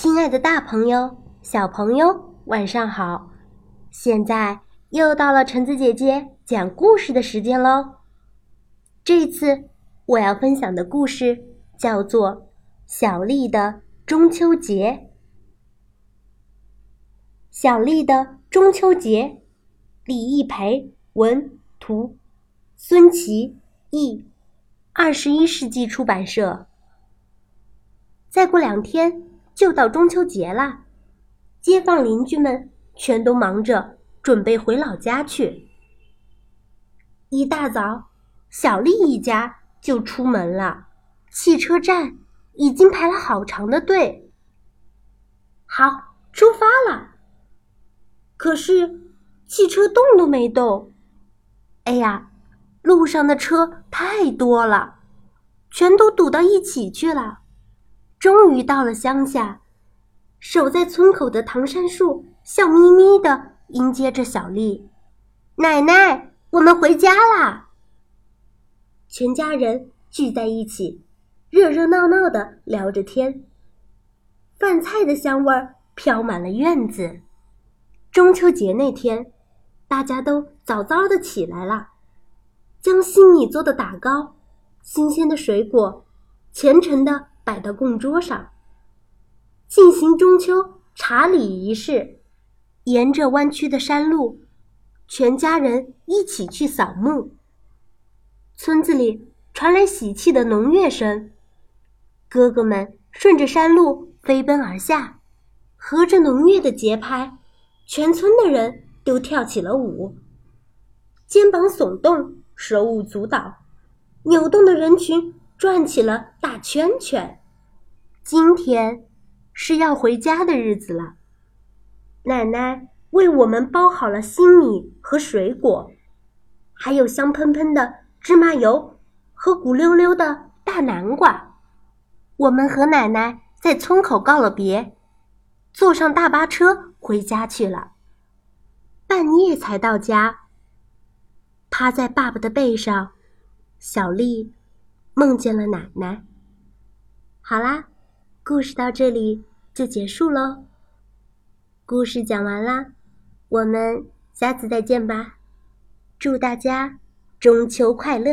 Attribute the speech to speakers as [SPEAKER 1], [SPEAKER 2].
[SPEAKER 1] 亲爱的，大朋友、小朋友，晚上好！现在又到了橙子姐姐讲故事的时间喽。这次我要分享的故事叫做《小丽的中秋节》。小丽的中秋节，李一培文图，孙琦译，二十一世纪出版社。再过两天。就到中秋节了，街坊邻居们全都忙着准备回老家去。一大早，小丽一家就出门了，汽车站已经排了好长的队。好，出发了。可是汽车动都没动。哎呀，路上的车太多了，全都堵到一起去了。终于到了乡下，守在村口的唐山树笑眯眯的迎接着小丽。奶奶，我们回家啦！全家人聚在一起，热热闹闹的聊着天。饭菜的香味儿飘满了院子。中秋节那天，大家都早早的起来了，将新米做的打糕、新鲜的水果，虔诚的。摆到供桌上，进行中秋茶礼仪式。沿着弯曲的山路，全家人一起去扫墓。村子里传来喜气的农乐声，哥哥们顺着山路飞奔而下，合着农乐的节拍，全村的人都跳起了舞，肩膀耸动，手舞足蹈，扭动的人群。转起了大圈圈。今天是要回家的日子了。奶奶为我们包好了新米和水果，还有香喷喷的芝麻油和鼓溜溜的大南瓜。我们和奶奶在村口告了别，坐上大巴车回家去了。半夜才到家，趴在爸爸的背上，小丽。梦见了奶奶。好啦，故事到这里就结束喽。故事讲完啦，我们下次再见吧。祝大家中秋快乐！